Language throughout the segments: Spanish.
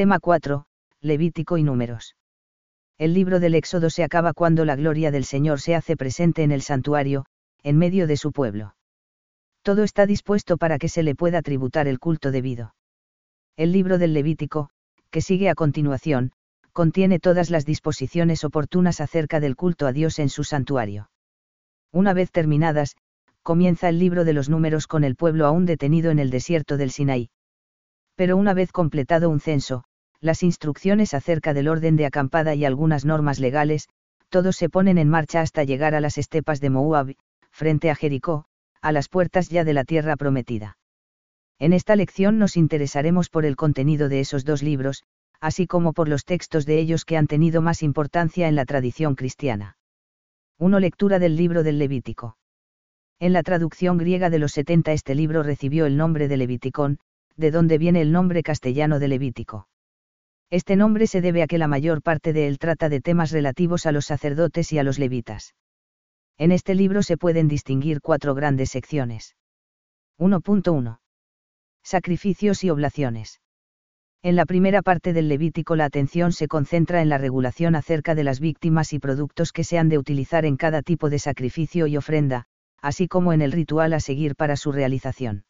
Tema 4, Levítico y Números. El libro del Éxodo se acaba cuando la gloria del Señor se hace presente en el santuario, en medio de su pueblo. Todo está dispuesto para que se le pueda tributar el culto debido. El libro del Levítico, que sigue a continuación, contiene todas las disposiciones oportunas acerca del culto a Dios en su santuario. Una vez terminadas, comienza el libro de los números con el pueblo aún detenido en el desierto del Sinaí. Pero una vez completado un censo, las instrucciones acerca del orden de acampada y algunas normas legales, todos se ponen en marcha hasta llegar a las estepas de Moab, frente a Jericó, a las puertas ya de la tierra prometida. En esta lección nos interesaremos por el contenido de esos dos libros, así como por los textos de ellos que han tenido más importancia en la tradición cristiana. 1. Lectura del libro del Levítico. En la traducción griega de los 70 este libro recibió el nombre de Leviticón, de donde viene el nombre castellano de Levítico. Este nombre se debe a que la mayor parte de él trata de temas relativos a los sacerdotes y a los levitas. En este libro se pueden distinguir cuatro grandes secciones. 1.1. Sacrificios y oblaciones. En la primera parte del Levítico la atención se concentra en la regulación acerca de las víctimas y productos que se han de utilizar en cada tipo de sacrificio y ofrenda, así como en el ritual a seguir para su realización.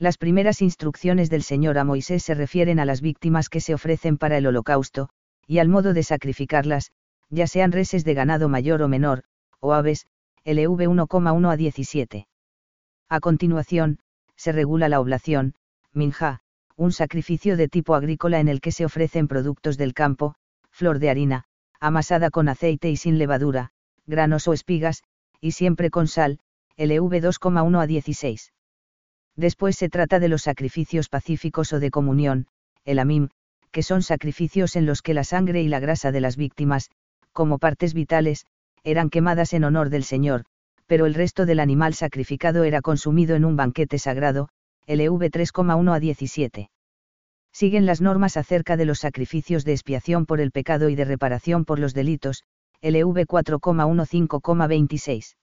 Las primeras instrucciones del Señor a Moisés se refieren a las víctimas que se ofrecen para el holocausto, y al modo de sacrificarlas, ya sean reses de ganado mayor o menor, o aves, LV 1,1 a 17. A continuación, se regula la oblación, minja, un sacrificio de tipo agrícola en el que se ofrecen productos del campo, flor de harina, amasada con aceite y sin levadura, granos o espigas, y siempre con sal, LV 2,1 a 16. Después se trata de los sacrificios pacíficos o de comunión, el amim, que son sacrificios en los que la sangre y la grasa de las víctimas, como partes vitales, eran quemadas en honor del Señor, pero el resto del animal sacrificado era consumido en un banquete sagrado, LV 3,1 a 17. Siguen las normas acerca de los sacrificios de expiación por el pecado y de reparación por los delitos, LV 4,15,26.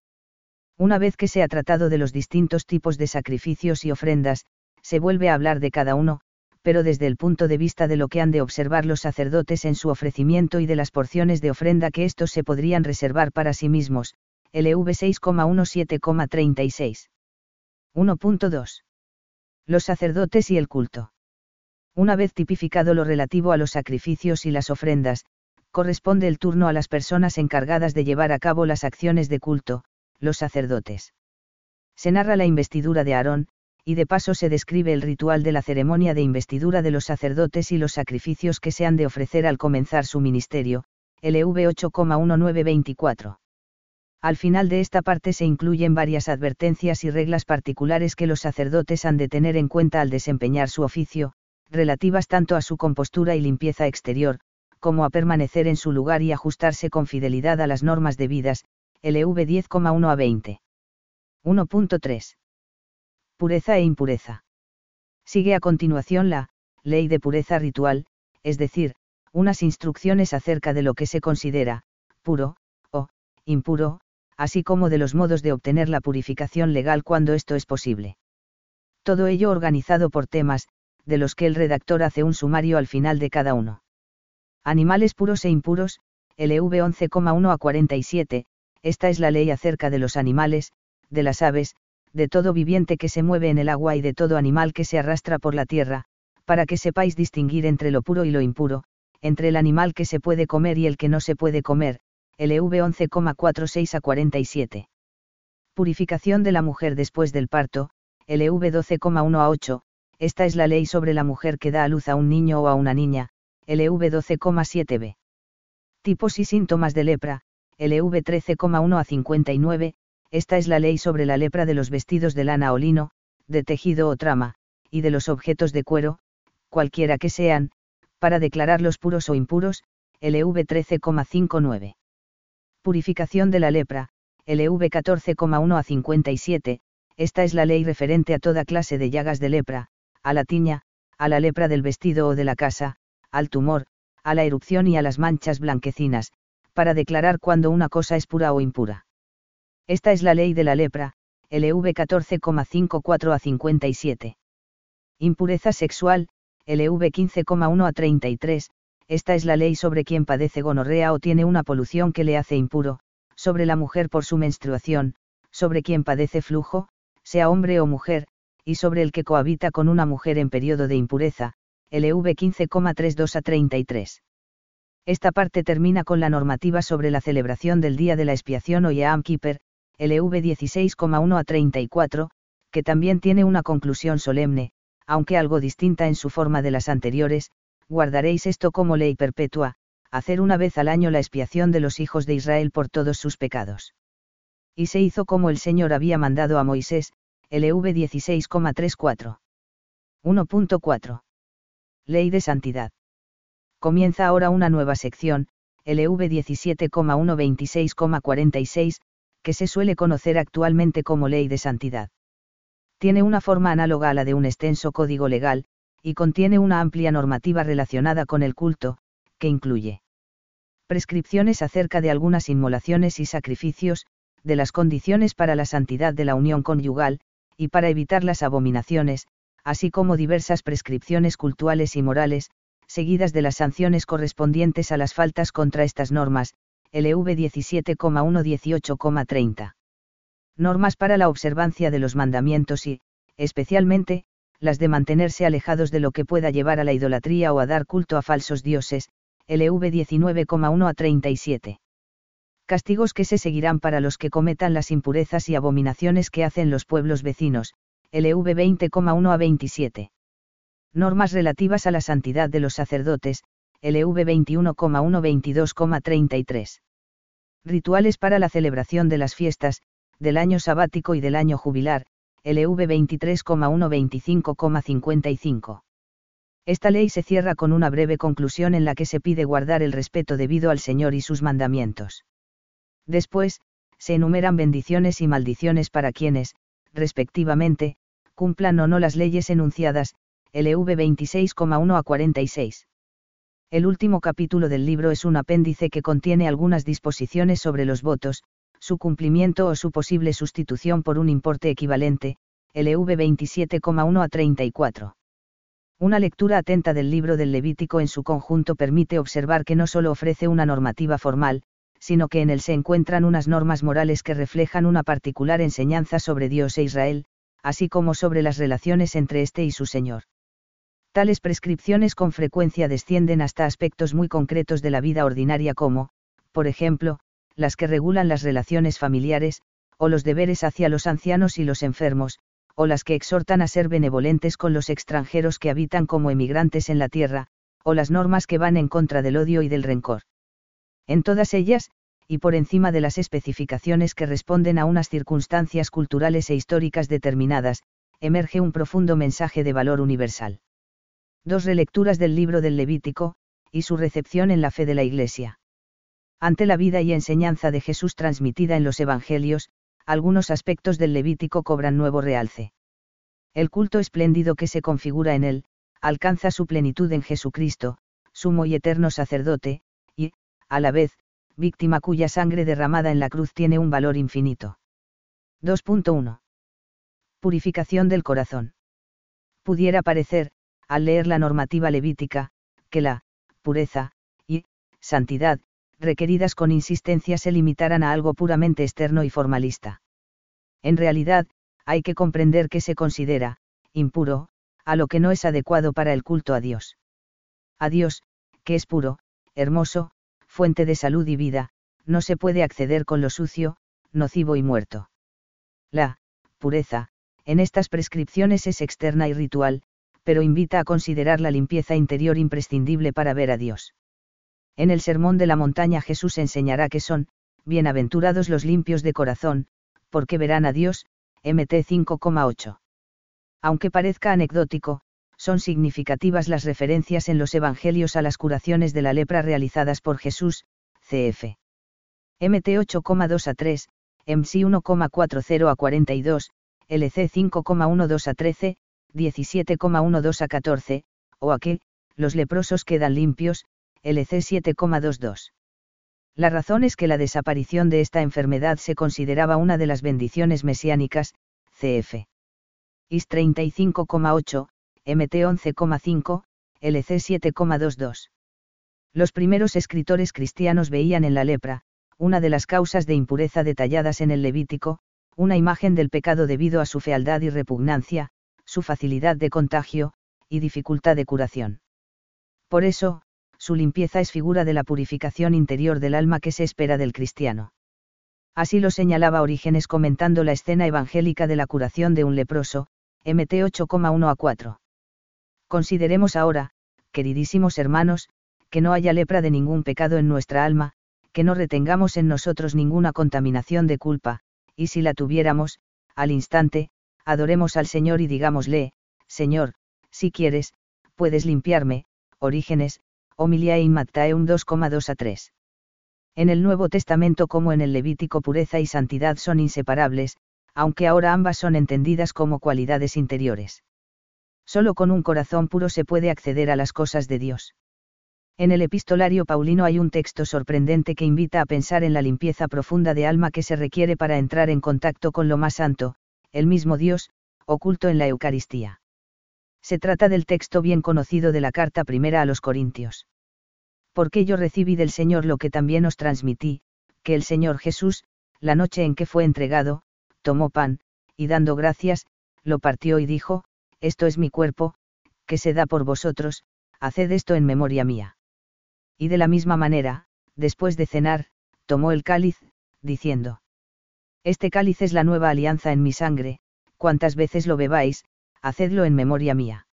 Una vez que se ha tratado de los distintos tipos de sacrificios y ofrendas, se vuelve a hablar de cada uno, pero desde el punto de vista de lo que han de observar los sacerdotes en su ofrecimiento y de las porciones de ofrenda que estos se podrían reservar para sí mismos, LV 6,17,36. 1.2. Los sacerdotes y el culto. Una vez tipificado lo relativo a los sacrificios y las ofrendas, corresponde el turno a las personas encargadas de llevar a cabo las acciones de culto, los sacerdotes. Se narra la investidura de Aarón, y de paso se describe el ritual de la ceremonia de investidura de los sacerdotes y los sacrificios que se han de ofrecer al comenzar su ministerio, LV 8,1924. Al final de esta parte se incluyen varias advertencias y reglas particulares que los sacerdotes han de tener en cuenta al desempeñar su oficio, relativas tanto a su compostura y limpieza exterior, como a permanecer en su lugar y ajustarse con fidelidad a las normas debidas, LV 10,1 a 20. 1.3. Pureza e impureza. Sigue a continuación la ley de pureza ritual, es decir, unas instrucciones acerca de lo que se considera puro o impuro, así como de los modos de obtener la purificación legal cuando esto es posible. Todo ello organizado por temas, de los que el redactor hace un sumario al final de cada uno. Animales puros e impuros, LV 11,1 a 47, esta es la ley acerca de los animales, de las aves, de todo viviente que se mueve en el agua y de todo animal que se arrastra por la tierra, para que sepáis distinguir entre lo puro y lo impuro, entre el animal que se puede comer y el que no se puede comer, LV 11,46 a 47. Purificación de la mujer después del parto, LV 12,1 a 8, esta es la ley sobre la mujer que da a luz a un niño o a una niña, LV 12,7b. Tipos y síntomas de lepra, LV 13,1 a 59, esta es la ley sobre la lepra de los vestidos de lana o lino, de tejido o trama, y de los objetos de cuero, cualquiera que sean, para declararlos puros o impuros, LV 13,59. Purificación de la lepra, LV 14,1 a 57, esta es la ley referente a toda clase de llagas de lepra, a la tiña, a la lepra del vestido o de la casa, al tumor, a la erupción y a las manchas blanquecinas, para declarar cuando una cosa es pura o impura. Esta es la ley de la lepra, LV 14,54 a 57. Impureza sexual, LV 15,1 a 33, esta es la ley sobre quien padece gonorrea o tiene una polución que le hace impuro, sobre la mujer por su menstruación, sobre quien padece flujo, sea hombre o mujer, y sobre el que cohabita con una mujer en periodo de impureza, LV 15,32 a 33. Esta parte termina con la normativa sobre la celebración del Día de la Expiación o Yom Kippur, LV 16,1 a 34, que también tiene una conclusión solemne, aunque algo distinta en su forma de las anteriores, guardaréis esto como ley perpetua, hacer una vez al año la expiación de los hijos de Israel por todos sus pecados. Y se hizo como el Señor había mandado a Moisés, LV 16,34. 1.4. Ley de Santidad. Comienza ahora una nueva sección, LV 17,126,46, que se suele conocer actualmente como Ley de Santidad. Tiene una forma análoga a la de un extenso código legal, y contiene una amplia normativa relacionada con el culto, que incluye prescripciones acerca de algunas inmolaciones y sacrificios, de las condiciones para la santidad de la unión conyugal, y para evitar las abominaciones, así como diversas prescripciones cultuales y morales, seguidas de las sanciones correspondientes a las faltas contra estas normas, LV 17,118,30. Normas para la observancia de los mandamientos y, especialmente, las de mantenerse alejados de lo que pueda llevar a la idolatría o a dar culto a falsos dioses, LV 19,1 a 37. Castigos que se seguirán para los que cometan las impurezas y abominaciones que hacen los pueblos vecinos, LV 20,1 a 27. Normas relativas a la santidad de los sacerdotes, LV 21,1 22,33. Rituales para la celebración de las fiestas, del año sabático y del año jubilar, LV 23,1 25,55. Esta ley se cierra con una breve conclusión en la que se pide guardar el respeto debido al Señor y sus mandamientos. Después, se enumeran bendiciones y maldiciones para quienes, respectivamente, cumplan o no las leyes enunciadas, LV 26,1 a 46. El último capítulo del libro es un apéndice que contiene algunas disposiciones sobre los votos, su cumplimiento o su posible sustitución por un importe equivalente, LV 27,1 a 34. Una lectura atenta del libro del Levítico en su conjunto permite observar que no solo ofrece una normativa formal, sino que en él se encuentran unas normas morales que reflejan una particular enseñanza sobre Dios e Israel, así como sobre las relaciones entre éste y su Señor. Tales prescripciones con frecuencia descienden hasta aspectos muy concretos de la vida ordinaria como, por ejemplo, las que regulan las relaciones familiares, o los deberes hacia los ancianos y los enfermos, o las que exhortan a ser benevolentes con los extranjeros que habitan como emigrantes en la tierra, o las normas que van en contra del odio y del rencor. En todas ellas, y por encima de las especificaciones que responden a unas circunstancias culturales e históricas determinadas, emerge un profundo mensaje de valor universal. Dos relecturas del libro del Levítico, y su recepción en la fe de la Iglesia. Ante la vida y enseñanza de Jesús transmitida en los Evangelios, algunos aspectos del Levítico cobran nuevo realce. El culto espléndido que se configura en él, alcanza su plenitud en Jesucristo, sumo y eterno sacerdote, y, a la vez, víctima cuya sangre derramada en la cruz tiene un valor infinito. 2.1. Purificación del corazón. Pudiera parecer, al leer la normativa levítica, que la pureza y santidad requeridas con insistencia se limitaran a algo puramente externo y formalista. En realidad, hay que comprender que se considera, impuro, a lo que no es adecuado para el culto a Dios. A Dios, que es puro, hermoso, fuente de salud y vida, no se puede acceder con lo sucio, nocivo y muerto. La pureza, en estas prescripciones es externa y ritual, pero invita a considerar la limpieza interior imprescindible para ver a Dios. En el Sermón de la Montaña Jesús enseñará que son, bienaventurados los limpios de corazón, porque verán a Dios, MT 5,8. Aunque parezca anecdótico, son significativas las referencias en los Evangelios a las curaciones de la lepra realizadas por Jesús, CF. MT 8,2 a 3, MC 1,40 a 42, LC 5,12 a 13, 17,12 a 14, o a que, los leprosos quedan limpios, LC 7,22. La razón es que la desaparición de esta enfermedad se consideraba una de las bendiciones mesiánicas, CF. IS 35,8, MT 11,5, LC 7,22. Los primeros escritores cristianos veían en la lepra, una de las causas de impureza detalladas en el Levítico, una imagen del pecado debido a su fealdad y repugnancia, su facilidad de contagio, y dificultad de curación. Por eso, su limpieza es figura de la purificación interior del alma que se espera del cristiano. Así lo señalaba Orígenes comentando la escena evangélica de la curación de un leproso, MT 8,1 a 4. Consideremos ahora, queridísimos hermanos, que no haya lepra de ningún pecado en nuestra alma, que no retengamos en nosotros ninguna contaminación de culpa, y si la tuviéramos, al instante, adoremos al Señor y digámosle, Señor, si quieres, puedes limpiarme, Orígenes, Homilia in Mattaeum 2,2 a 3. En el Nuevo Testamento como en el Levítico pureza y santidad son inseparables, aunque ahora ambas son entendidas como cualidades interiores. Solo con un corazón puro se puede acceder a las cosas de Dios. En el epistolario paulino hay un texto sorprendente que invita a pensar en la limpieza profunda de alma que se requiere para entrar en contacto con lo más santo, el mismo Dios, oculto en la Eucaristía. Se trata del texto bien conocido de la carta primera a los Corintios. Porque yo recibí del Señor lo que también os transmití, que el Señor Jesús, la noche en que fue entregado, tomó pan, y dando gracias, lo partió y dijo, Esto es mi cuerpo, que se da por vosotros, haced esto en memoria mía y de la misma manera, después de cenar, tomó el cáliz, diciendo. Este cáliz es la nueva alianza en mi sangre, cuantas veces lo bebáis, hacedlo en memoria mía.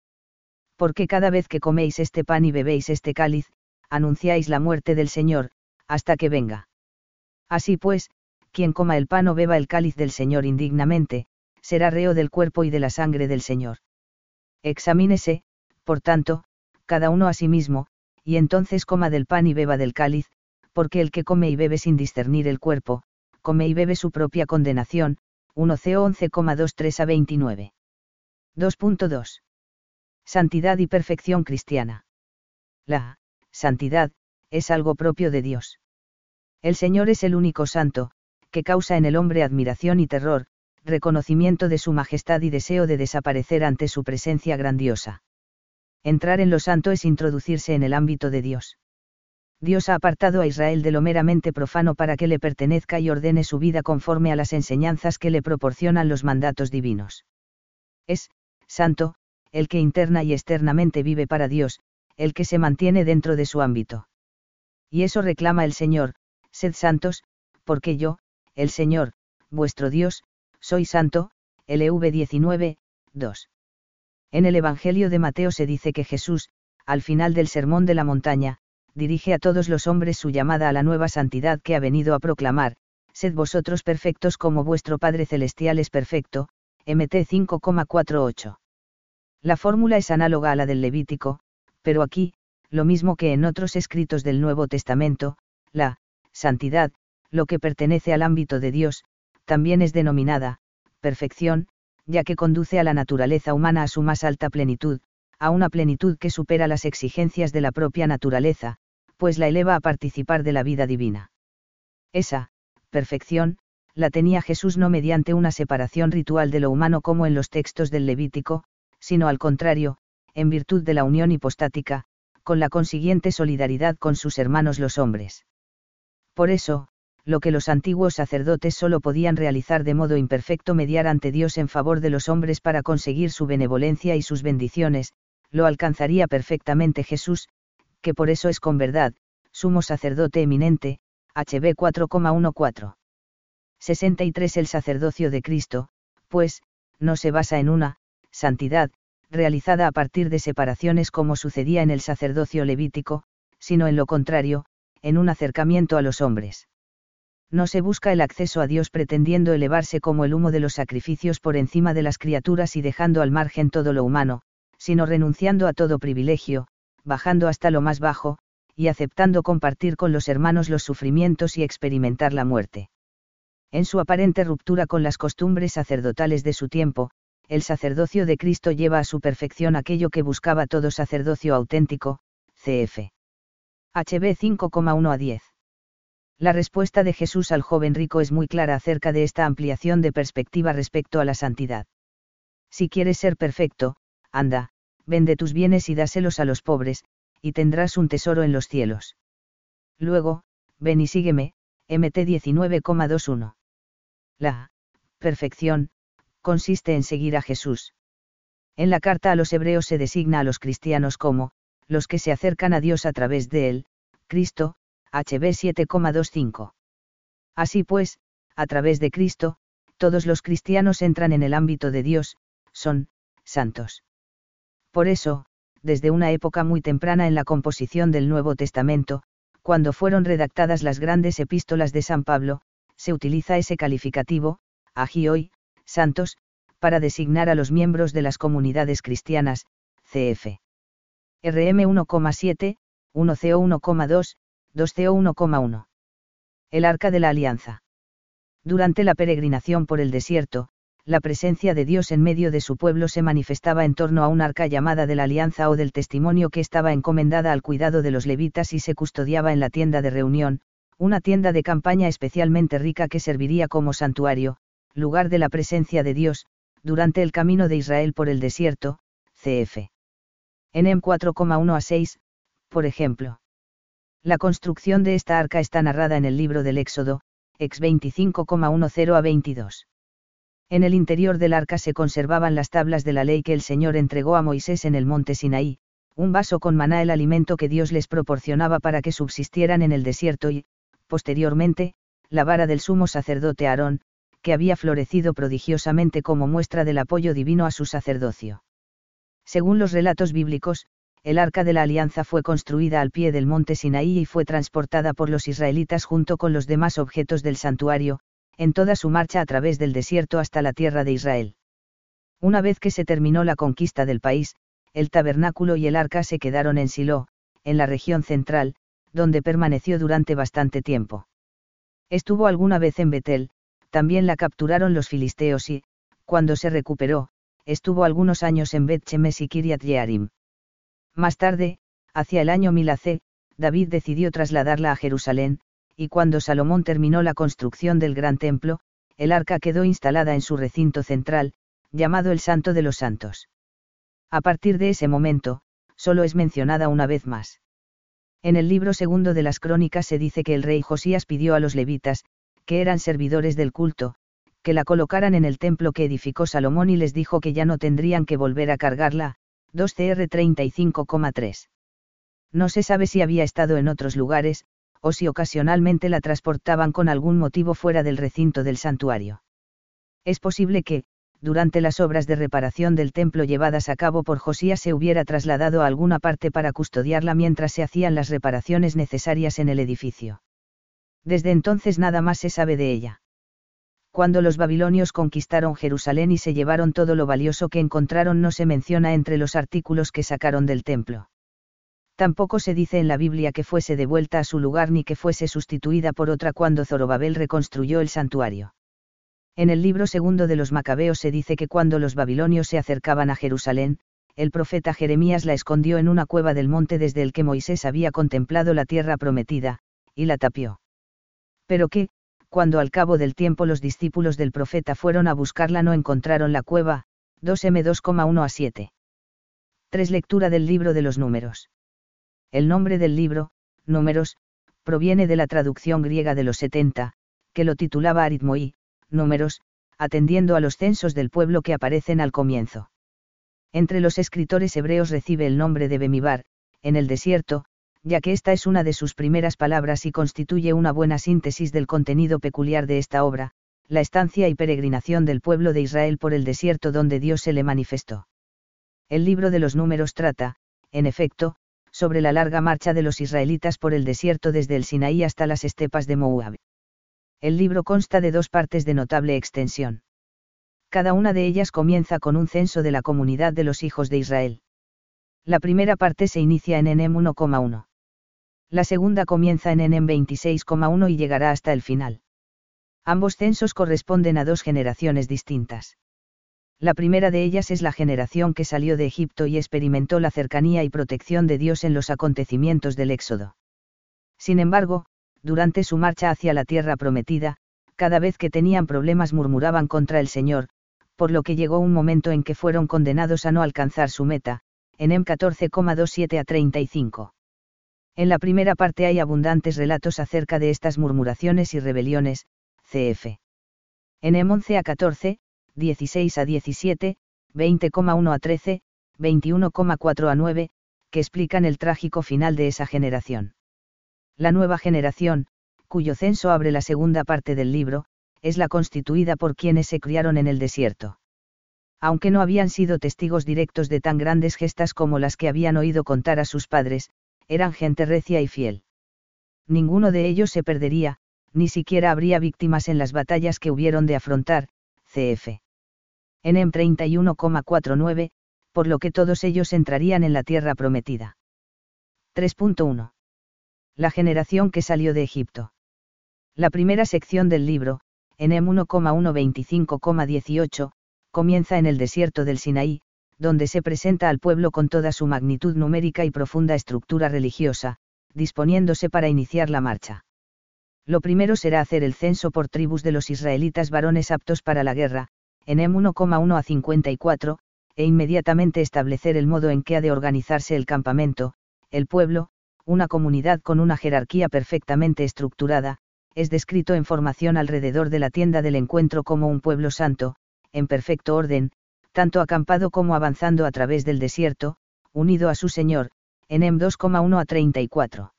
Porque cada vez que coméis este pan y bebéis este cáliz, anunciáis la muerte del Señor, hasta que venga. Así pues, quien coma el pan o beba el cáliz del Señor indignamente, será reo del cuerpo y de la sangre del Señor. Examínese, por tanto, cada uno a sí mismo, y entonces coma del pan y beba del cáliz, porque el que come y bebe sin discernir el cuerpo, come y bebe su propia condenación, 1 Co 11,23 a 29. 2.2. Santidad y perfección cristiana. La santidad es algo propio de Dios. El Señor es el único santo, que causa en el hombre admiración y terror, reconocimiento de su majestad y deseo de desaparecer ante su presencia grandiosa entrar en lo santo es introducirse en el ámbito de Dios. Dios ha apartado a Israel de lo meramente profano para que le pertenezca y ordene su vida conforme a las enseñanzas que le proporcionan los mandatos divinos. Es, santo, el que interna y externamente vive para Dios, el que se mantiene dentro de su ámbito. Y eso reclama el Señor, sed santos, porque yo, el Señor, vuestro Dios, soy santo, LV 19, 2. En el Evangelio de Mateo se dice que Jesús, al final del Sermón de la Montaña, dirige a todos los hombres su llamada a la nueva santidad que ha venido a proclamar, sed vosotros perfectos como vuestro Padre Celestial es perfecto, MT 5,48. La fórmula es análoga a la del Levítico, pero aquí, lo mismo que en otros escritos del Nuevo Testamento, la santidad, lo que pertenece al ámbito de Dios, también es denominada perfección, ya que conduce a la naturaleza humana a su más alta plenitud, a una plenitud que supera las exigencias de la propia naturaleza, pues la eleva a participar de la vida divina. Esa, perfección, la tenía Jesús no mediante una separación ritual de lo humano como en los textos del Levítico, sino al contrario, en virtud de la unión hipostática, con la consiguiente solidaridad con sus hermanos los hombres. Por eso, lo que los antiguos sacerdotes solo podían realizar de modo imperfecto mediar ante Dios en favor de los hombres para conseguir su benevolencia y sus bendiciones, lo alcanzaría perfectamente Jesús, que por eso es con verdad, sumo sacerdote eminente, HB 4,14. 63 El sacerdocio de Cristo, pues, no se basa en una, santidad, realizada a partir de separaciones como sucedía en el sacerdocio levítico, sino en lo contrario, en un acercamiento a los hombres no se busca el acceso a Dios pretendiendo elevarse como el humo de los sacrificios por encima de las criaturas y dejando al margen todo lo humano, sino renunciando a todo privilegio, bajando hasta lo más bajo, y aceptando compartir con los hermanos los sufrimientos y experimentar la muerte. En su aparente ruptura con las costumbres sacerdotales de su tiempo, el sacerdocio de Cristo lleva a su perfección aquello que buscaba todo sacerdocio auténtico, cf. HB 5,1 a 10. La respuesta de Jesús al joven rico es muy clara acerca de esta ampliación de perspectiva respecto a la santidad. Si quieres ser perfecto, anda, vende tus bienes y dáselos a los pobres, y tendrás un tesoro en los cielos. Luego, ven y sígueme, MT 19,21. La perfección consiste en seguir a Jesús. En la carta a los hebreos se designa a los cristianos como, los que se acercan a Dios a través de él, Cristo, HB 7,25. Así pues, a través de Cristo, todos los cristianos entran en el ámbito de Dios, son, santos. Por eso, desde una época muy temprana en la composición del Nuevo Testamento, cuando fueron redactadas las grandes epístolas de San Pablo, se utiliza ese calificativo, agioi, santos, para designar a los miembros de las comunidades cristianas, CF. RM 1,7, 1CO 1,2, 2CO 1,1. El Arca de la Alianza. Durante la peregrinación por el desierto, la presencia de Dios en medio de su pueblo se manifestaba en torno a un arca llamada de la alianza o del testimonio que estaba encomendada al cuidado de los levitas y se custodiaba en la tienda de reunión, una tienda de campaña especialmente rica que serviría como santuario, lugar de la presencia de Dios, durante el camino de Israel por el desierto, cf. En M 4,1 a 6, por ejemplo. La construcción de esta arca está narrada en el libro del Éxodo, ex 25,10 a 22. En el interior del arca se conservaban las tablas de la ley que el Señor entregó a Moisés en el monte Sinaí, un vaso con maná el alimento que Dios les proporcionaba para que subsistieran en el desierto y, posteriormente, la vara del sumo sacerdote Aarón, que había florecido prodigiosamente como muestra del apoyo divino a su sacerdocio. Según los relatos bíblicos, el arca de la alianza fue construida al pie del monte Sinaí y fue transportada por los israelitas junto con los demás objetos del santuario, en toda su marcha a través del desierto hasta la tierra de Israel. Una vez que se terminó la conquista del país, el tabernáculo y el arca se quedaron en Silo, en la región central, donde permaneció durante bastante tiempo. Estuvo alguna vez en Betel, también la capturaron los filisteos y, cuando se recuperó, estuvo algunos años en Bet Shemesh y Kiryat Yearim. Más tarde, hacia el año 1000 AC, David decidió trasladarla a Jerusalén, y cuando Salomón terminó la construcción del gran templo, el arca quedó instalada en su recinto central, llamado el Santo de los Santos. A partir de ese momento, solo es mencionada una vez más. En el libro segundo de las crónicas se dice que el rey Josías pidió a los levitas, que eran servidores del culto, que la colocaran en el templo que edificó Salomón y les dijo que ya no tendrían que volver a cargarla, 2 CR 35,3. No se sabe si había estado en otros lugares, o si ocasionalmente la transportaban con algún motivo fuera del recinto del santuario. Es posible que, durante las obras de reparación del templo llevadas a cabo por Josías se hubiera trasladado a alguna parte para custodiarla mientras se hacían las reparaciones necesarias en el edificio. Desde entonces nada más se sabe de ella. Cuando los babilonios conquistaron Jerusalén y se llevaron todo lo valioso que encontraron no se menciona entre los artículos que sacaron del templo. Tampoco se dice en la Biblia que fuese devuelta a su lugar ni que fuese sustituida por otra cuando Zorobabel reconstruyó el santuario. En el libro segundo de los Macabeos se dice que cuando los babilonios se acercaban a Jerusalén, el profeta Jeremías la escondió en una cueva del monte desde el que Moisés había contemplado la tierra prometida, y la tapió. Pero que, cuando al cabo del tiempo los discípulos del profeta fueron a buscarla no encontraron la cueva, 2M 2,1 a 7. 3 Lectura del libro de los números. El nombre del libro, Números, proviene de la traducción griega de los 70, que lo titulaba Aritmoi, Números, atendiendo a los censos del pueblo que aparecen al comienzo. Entre los escritores hebreos recibe el nombre de Bemibar, en el desierto, ya que esta es una de sus primeras palabras y constituye una buena síntesis del contenido peculiar de esta obra, la estancia y peregrinación del pueblo de Israel por el desierto donde Dios se le manifestó. El libro de los números trata, en efecto, sobre la larga marcha de los israelitas por el desierto desde el Sinaí hasta las estepas de Moab. El libro consta de dos partes de notable extensión. Cada una de ellas comienza con un censo de la comunidad de los hijos de Israel. La primera parte se inicia en Enem 1,1. La segunda comienza en Enem 26,1 y llegará hasta el final. Ambos censos corresponden a dos generaciones distintas. La primera de ellas es la generación que salió de Egipto y experimentó la cercanía y protección de Dios en los acontecimientos del Éxodo. Sin embargo, durante su marcha hacia la tierra prometida, cada vez que tenían problemas murmuraban contra el Señor, por lo que llegó un momento en que fueron condenados a no alcanzar su meta, Enem 14,27 a 35. En la primera parte hay abundantes relatos acerca de estas murmuraciones y rebeliones, cf. Enem 11 a 14, 16 a 17, 20,1 a 13, 21,4 a 9, que explican el trágico final de esa generación. La nueva generación, cuyo censo abre la segunda parte del libro, es la constituida por quienes se criaron en el desierto. Aunque no habían sido testigos directos de tan grandes gestas como las que habían oído contar a sus padres, eran gente recia y fiel. Ninguno de ellos se perdería, ni siquiera habría víctimas en las batallas que hubieron de afrontar, cf. En M 31,49, por lo que todos ellos entrarían en la tierra prometida. 3.1. La generación que salió de Egipto. La primera sección del libro, en M 1,125,18, comienza en el desierto del Sinaí, donde se presenta al pueblo con toda su magnitud numérica y profunda estructura religiosa, disponiéndose para iniciar la marcha. Lo primero será hacer el censo por tribus de los israelitas varones aptos para la guerra, en M 1,1 a 54, e inmediatamente establecer el modo en que ha de organizarse el campamento, el pueblo, una comunidad con una jerarquía perfectamente estructurada, es descrito en formación alrededor de la tienda del encuentro como un pueblo santo, en perfecto orden, tanto acampado como avanzando a través del desierto, unido a su Señor, en M 2,1 a 34.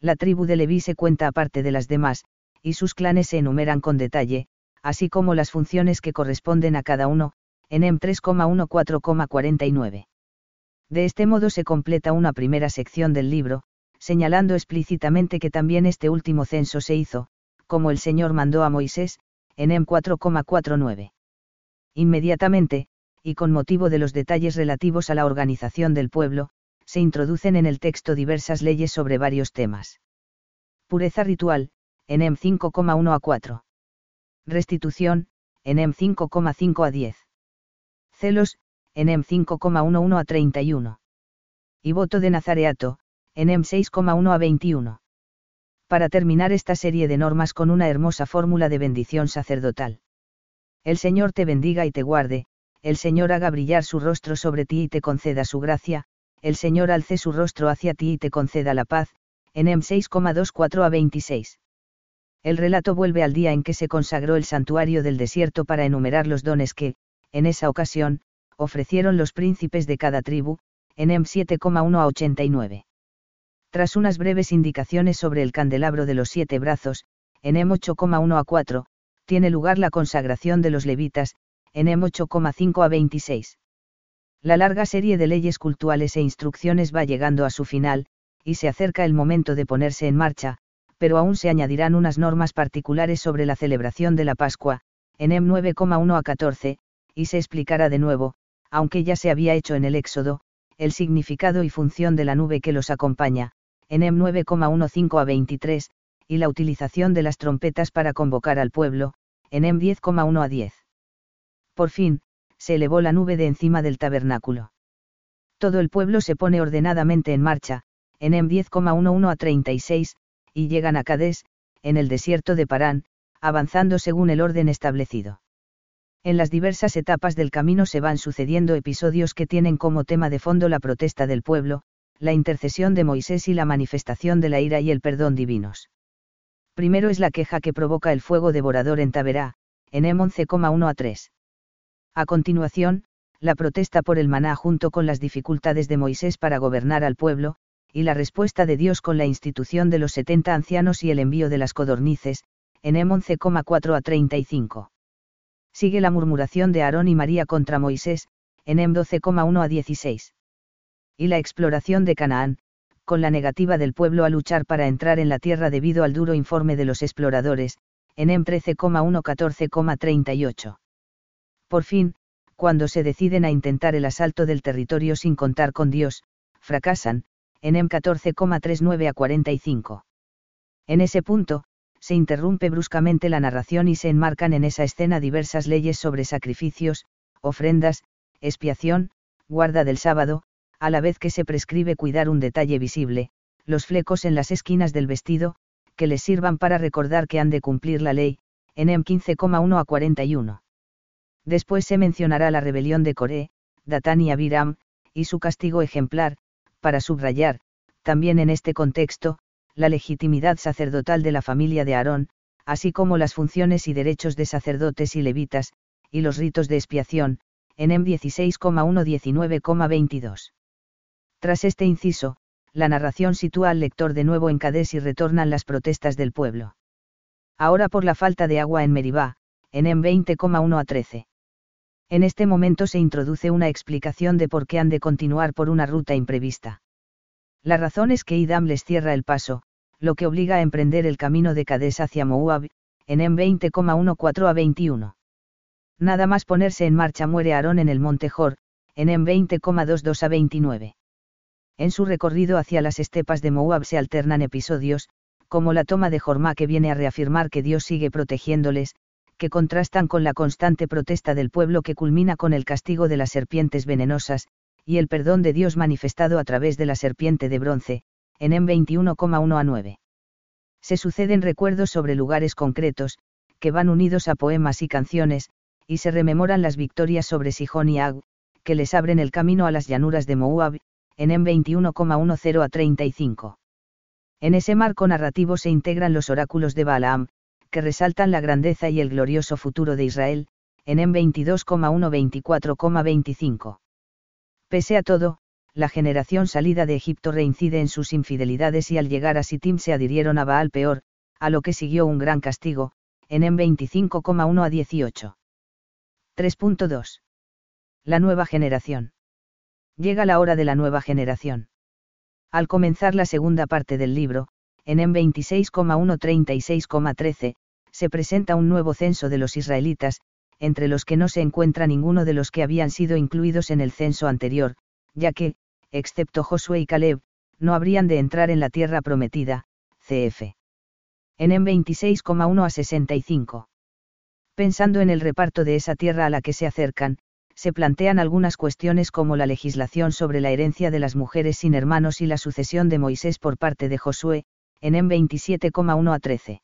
La tribu de Leví se cuenta aparte de las demás, y sus clanes se enumeran con detalle, así como las funciones que corresponden a cada uno, en M 3,14,49. De este modo se completa una primera sección del libro, señalando explícitamente que también este último censo se hizo, como el Señor mandó a Moisés, en M 4,49. Inmediatamente, y con motivo de los detalles relativos a la organización del pueblo, se introducen en el texto diversas leyes sobre varios temas. Pureza ritual, en M 5,1 a 4. Restitución, en M 5,5 a 10. Celos, en M 5,11 a 31. Y voto de Nazareato, en M 6,1 a 21. Para terminar esta serie de normas con una hermosa fórmula de bendición sacerdotal. El Señor te bendiga y te guarde, el Señor haga brillar su rostro sobre ti y te conceda su gracia, el Señor alce su rostro hacia ti y te conceda la paz, en M 6,24 a 26. El relato vuelve al día en que se consagró el santuario del desierto para enumerar los dones que, en esa ocasión, ofrecieron los príncipes de cada tribu, en M 7,1 a 89. Tras unas breves indicaciones sobre el candelabro de los siete brazos, en M 8,1 a 4, tiene lugar la consagración de los levitas, en M 8,5 a 26. La larga serie de leyes cultuales e instrucciones va llegando a su final, y se acerca el momento de ponerse en marcha, pero aún se añadirán unas normas particulares sobre la celebración de la Pascua, en M 9,1 a 14, y se explicará de nuevo, aunque ya se había hecho en el Éxodo, el significado y función de la nube que los acompaña, en M 9,15 a 23, y la utilización de las trompetas para convocar al pueblo, en M 10,1 a 10. Por fin, se elevó la nube de encima del tabernáculo. Todo el pueblo se pone ordenadamente en marcha, en M 10,11 a 36, y llegan a Cades, en el desierto de Parán, avanzando según el orden establecido. En las diversas etapas del camino se van sucediendo episodios que tienen como tema de fondo la protesta del pueblo, la intercesión de Moisés y la manifestación de la ira y el perdón divinos. Primero es la queja que provoca el fuego devorador en Taberá, en M 11,1 a 3. A continuación, la protesta por el maná junto con las dificultades de Moisés para gobernar al pueblo, y la respuesta de Dios con la institución de los 70 ancianos y el envío de las codornices, en M 11,4 a 35 sigue la murmuración de Aarón y María contra Moisés, en M 12,1 a 16. Y la exploración de Canaán, con la negativa del pueblo a luchar para entrar en la tierra debido al duro informe de los exploradores, en M 13,1 14,38. Por fin, cuando se deciden a intentar el asalto del territorio sin contar con Dios, fracasan, en M 14,39 a 45. En ese punto, se interrumpe bruscamente la narración y se enmarcan en esa escena diversas leyes sobre sacrificios, ofrendas, expiación, guarda del sábado, a la vez que se prescribe cuidar un detalle visible, los flecos en las esquinas del vestido, que les sirvan para recordar que han de cumplir la ley, en M 15,1 a 41. Después se mencionará la rebelión de Coré, Datán y Abiram, y su castigo ejemplar, para subrayar, también en este contexto, la legitimidad sacerdotal de la familia de Aarón, así como las funciones y derechos de sacerdotes y levitas, y los ritos de expiación, en M 16,1-19,22. Tras este inciso, la narración sitúa al lector de nuevo en Cades y retornan las protestas del pueblo. Ahora por la falta de agua en Meribá, en M 20,1 a 13. En este momento se introduce una explicación de por qué han de continuar por una ruta imprevista. La razón es que Idam les cierra el paso, lo que obliga a emprender el camino de Cades hacia Moab, en M 20,14 a 21. Nada más ponerse en marcha muere Aarón en el monte Jor, en M 20,22 a 29. En su recorrido hacia las estepas de Moab se alternan episodios, como la toma de Jorma que viene a reafirmar que Dios sigue protegiéndoles, que contrastan con la constante protesta del pueblo que culmina con el castigo de las serpientes venenosas, y el perdón de Dios manifestado a través de la serpiente de bronce, en M 21,1 a 9. Se suceden recuerdos sobre lugares concretos, que van unidos a poemas y canciones, y se rememoran las victorias sobre Sijón y Ag, que les abren el camino a las llanuras de Moab, en M 21,10 a 35. En ese marco narrativo se integran los oráculos de Balaam, que resaltan la grandeza y el glorioso futuro de Israel, en M 22,1-24,25. Pese a todo, la generación salida de Egipto reincide en sus infidelidades y al llegar a Sittim se adhirieron a Baal peor, a lo que siguió un gran castigo, en M 25,1 a 18. 3.2. La nueva generación. Llega la hora de la nueva generación. Al comenzar la segunda parte del libro, en M 26,1-36,13, se presenta un nuevo censo de los israelitas, entre los que no se encuentra ninguno de los que habían sido incluidos en el censo anterior, ya que, excepto Josué y Caleb, no habrían de entrar en la tierra prometida, cf. En M 26,1 a 65. Pensando en el reparto de esa tierra a la que se acercan, se plantean algunas cuestiones como la legislación sobre la herencia de las mujeres sin hermanos y la sucesión de Moisés por parte de Josué, en M 27,1 a 13.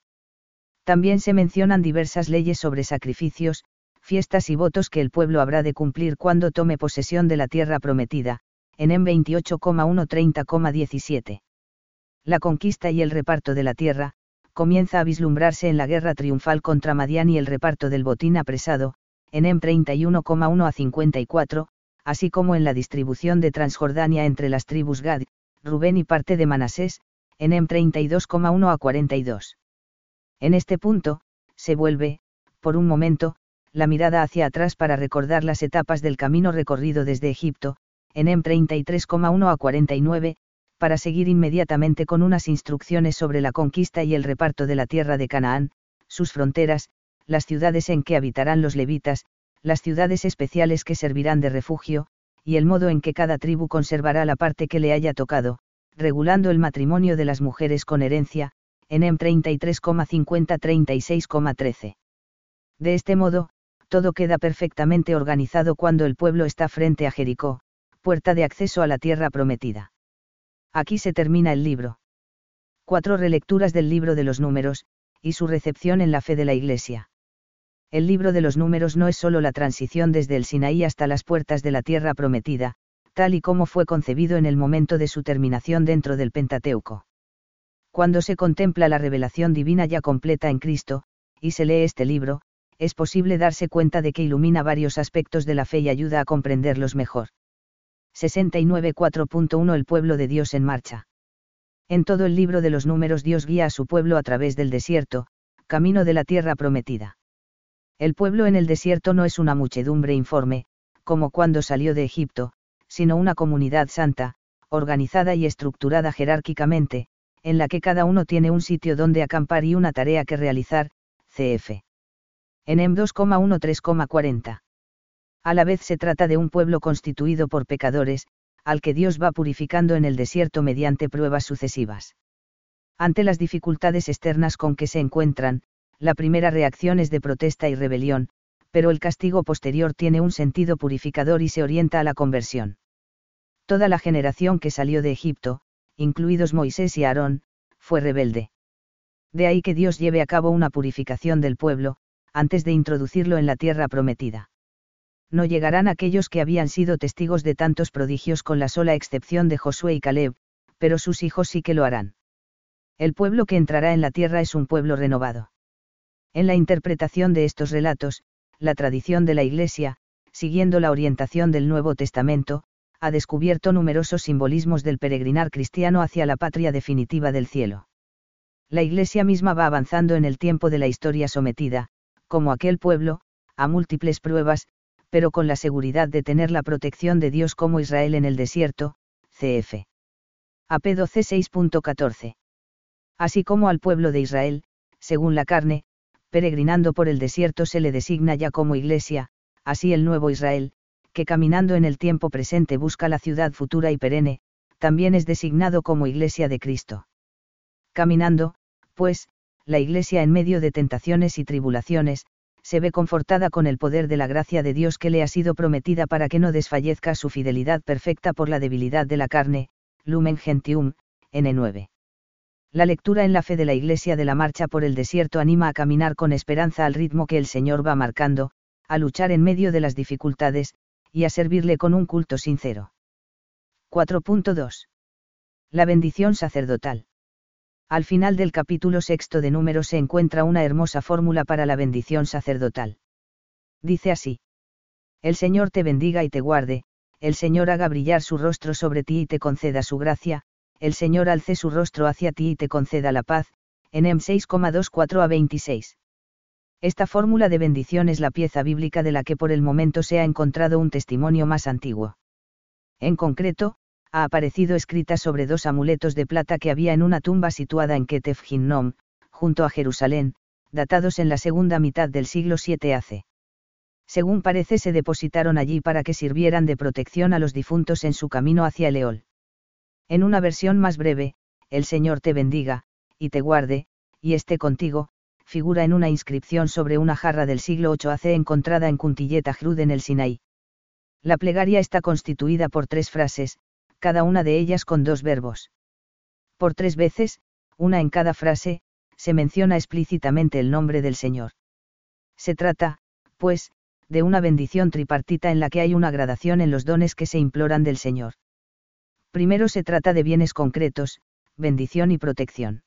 También se mencionan diversas leyes sobre sacrificios, fiestas y votos que el pueblo habrá de cumplir cuando tome posesión de la tierra prometida, en M 28,130,17. La conquista y el reparto de la tierra, comienza a vislumbrarse en la guerra triunfal contra Madián y el reparto del botín apresado, en M 31,1 a 54, así como en la distribución de Transjordania entre las tribus Gad, Rubén y parte de Manasés, en M 32,1 a 42. En este punto, se vuelve, por un momento, la mirada hacia atrás para recordar las etapas del camino recorrido desde Egipto, en M 33,1 a 49, para seguir inmediatamente con unas instrucciones sobre la conquista y el reparto de la tierra de Canaán, sus fronteras, las ciudades en que habitarán los levitas, las ciudades especiales que servirán de refugio, y el modo en que cada tribu conservará la parte que le haya tocado, regulando el matrimonio de las mujeres con herencia, en M 33,50-36,13. De este modo, todo queda perfectamente organizado cuando el pueblo está frente a Jericó, puerta de acceso a la tierra prometida. Aquí se termina el libro. Cuatro relecturas del libro de los números, y su recepción en la fe de la Iglesia. El libro de los números no es solo la transición desde el Sinaí hasta las puertas de la tierra prometida, tal y como fue concebido en el momento de su terminación dentro del Pentateuco. Cuando se contempla la revelación divina ya completa en Cristo, y se lee este libro, es posible darse cuenta de que ilumina varios aspectos de la fe y ayuda a comprenderlos mejor. 69.4.1 El pueblo de Dios en marcha. En todo el libro de los números Dios guía a su pueblo a través del desierto, camino de la tierra prometida. El pueblo en el desierto no es una muchedumbre informe, como cuando salió de Egipto, sino una comunidad santa, organizada y estructurada jerárquicamente, en la que cada uno tiene un sitio donde acampar y una tarea que realizar, cf en M 2,13,40. A la vez se trata de un pueblo constituido por pecadores, al que Dios va purificando en el desierto mediante pruebas sucesivas. Ante las dificultades externas con que se encuentran, la primera reacción es de protesta y rebelión, pero el castigo posterior tiene un sentido purificador y se orienta a la conversión. Toda la generación que salió de Egipto, incluidos Moisés y Aarón, fue rebelde. De ahí que Dios lleve a cabo una purificación del pueblo, antes de introducirlo en la tierra prometida. no llegarán aquellos que habían sido testigos de tantos prodigios con la sola excepción de Josué y Caleb, pero sus hijos sí que lo harán. El pueblo que entrará en la tierra es un pueblo renovado. En la interpretación de estos relatos, la tradición de la Iglesia, siguiendo la orientación del Nuevo Testamento, ha descubierto numerosos simbolismos del peregrinar cristiano hacia la patria definitiva del cielo. La Iglesia misma va avanzando en el tiempo de la historia sometida, como aquel pueblo, a múltiples pruebas, pero con la seguridad de tener la protección de Dios como Israel en el desierto, cf. AP 12 6.14. Así como al pueblo de Israel, según la carne, peregrinando por el desierto se le designa ya como iglesia, así el nuevo Israel, que caminando en el tiempo presente busca la ciudad futura y perenne, también es designado como Iglesia de Cristo. Caminando, pues, la Iglesia en medio de tentaciones y tribulaciones, se ve confortada con el poder de la gracia de Dios que le ha sido prometida para que no desfallezca su fidelidad perfecta por la debilidad de la carne, Lumen Gentium, N9. La lectura en la fe de la Iglesia de la marcha por el desierto anima a caminar con esperanza al ritmo que el Señor va marcando, a luchar en medio de las dificultades, y a servirle con un culto sincero. 4.2. La bendición sacerdotal. Al final del capítulo sexto de Números se encuentra una hermosa fórmula para la bendición sacerdotal. Dice así. El Señor te bendiga y te guarde, el Señor haga brillar su rostro sobre ti y te conceda su gracia, el Señor alce su rostro hacia ti y te conceda la paz, en M 6,24 a 26. Esta fórmula de bendición es la pieza bíblica de la que por el momento se ha encontrado un testimonio más antiguo. En concreto, ha aparecido escrita sobre dos amuletos de plata que había en una tumba situada en Ketef Hinnom, junto a Jerusalén, datados en la segunda mitad del siglo VII AC. Según parece se depositaron allí para que sirvieran de protección a los difuntos en su camino hacia el Eol. En una versión más breve, el Señor te bendiga, y te guarde, y esté contigo, figura en una inscripción sobre una jarra del siglo VIII AC encontrada en Kuntilleta Hrud en el Sinaí. La plegaria está constituida por tres frases, cada una de ellas con dos verbos. Por tres veces, una en cada frase, se menciona explícitamente el nombre del Señor. Se trata, pues, de una bendición tripartita en la que hay una gradación en los dones que se imploran del Señor. Primero se trata de bienes concretos, bendición y protección.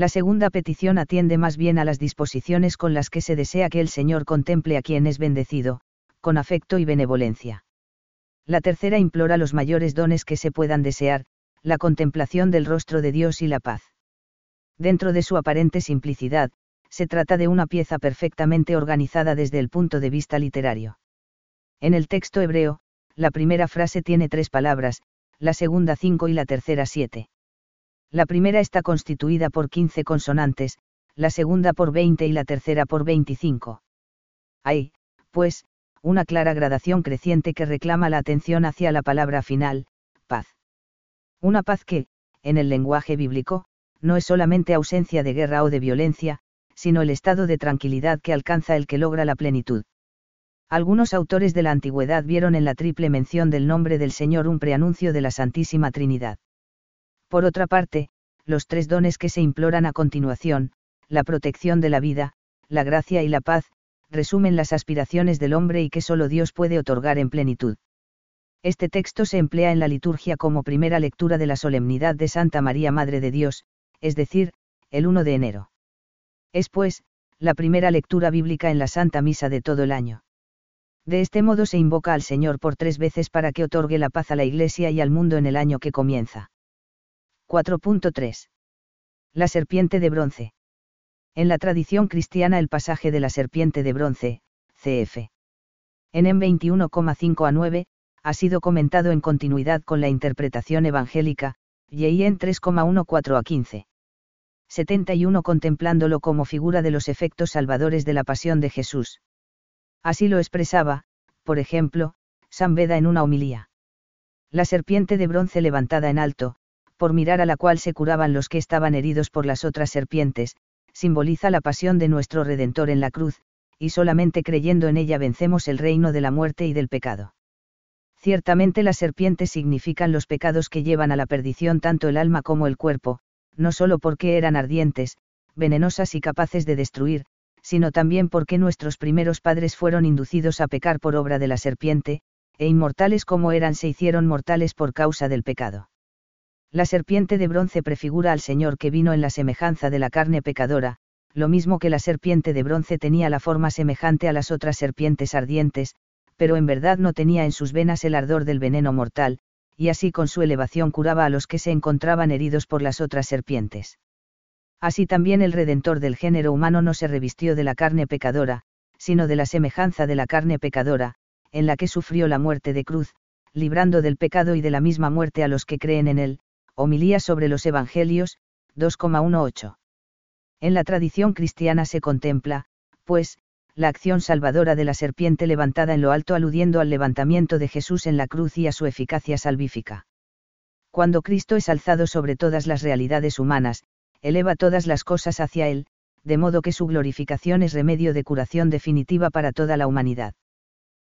La segunda petición atiende más bien a las disposiciones con las que se desea que el Señor contemple a quien es bendecido, con afecto y benevolencia. La tercera implora los mayores dones que se puedan desear, la contemplación del rostro de Dios y la paz. Dentro de su aparente simplicidad, se trata de una pieza perfectamente organizada desde el punto de vista literario. En el texto hebreo, la primera frase tiene tres palabras, la segunda cinco y la tercera siete. La primera está constituida por 15 consonantes, la segunda por 20 y la tercera por 25. Hay, pues, una clara gradación creciente que reclama la atención hacia la palabra final, paz. Una paz que, en el lenguaje bíblico, no es solamente ausencia de guerra o de violencia, sino el estado de tranquilidad que alcanza el que logra la plenitud. Algunos autores de la antigüedad vieron en la triple mención del nombre del Señor un preanuncio de la Santísima Trinidad. Por otra parte, los tres dones que se imploran a continuación, la protección de la vida, la gracia y la paz, resumen las aspiraciones del hombre y que solo Dios puede otorgar en plenitud. Este texto se emplea en la liturgia como primera lectura de la solemnidad de Santa María Madre de Dios, es decir, el 1 de enero. Es pues, la primera lectura bíblica en la Santa Misa de todo el año. De este modo se invoca al Señor por tres veces para que otorgue la paz a la Iglesia y al mundo en el año que comienza. 4.3. La serpiente de bronce. En la tradición cristiana el pasaje de la serpiente de bronce, cf. En M 21,5 a 9, ha sido comentado en continuidad con la interpretación evangélica, y en 3,14 a 15. 71 contemplándolo como figura de los efectos salvadores de la pasión de Jesús. Así lo expresaba, por ejemplo, San Beda en una homilía. La serpiente de bronce levantada en alto, por mirar a la cual se curaban los que estaban heridos por las otras serpientes, simboliza la pasión de nuestro Redentor en la cruz, y solamente creyendo en ella vencemos el reino de la muerte y del pecado. Ciertamente las serpientes significan los pecados que llevan a la perdición tanto el alma como el cuerpo, no solo porque eran ardientes, venenosas y capaces de destruir, sino también porque nuestros primeros padres fueron inducidos a pecar por obra de la serpiente, e inmortales como eran se hicieron mortales por causa del pecado. La serpiente de bronce prefigura al Señor que vino en la semejanza de la carne pecadora, lo mismo que la serpiente de bronce tenía la forma semejante a las otras serpientes ardientes, pero en verdad no tenía en sus venas el ardor del veneno mortal, y así con su elevación curaba a los que se encontraban heridos por las otras serpientes. Así también el Redentor del género humano no se revistió de la carne pecadora, sino de la semejanza de la carne pecadora, en la que sufrió la muerte de cruz, librando del pecado y de la misma muerte a los que creen en él. Homilía sobre los Evangelios, 2,18. En la tradición cristiana se contempla, pues, la acción salvadora de la serpiente levantada en lo alto aludiendo al levantamiento de Jesús en la cruz y a su eficacia salvífica. Cuando Cristo es alzado sobre todas las realidades humanas, eleva todas las cosas hacia Él, de modo que su glorificación es remedio de curación definitiva para toda la humanidad.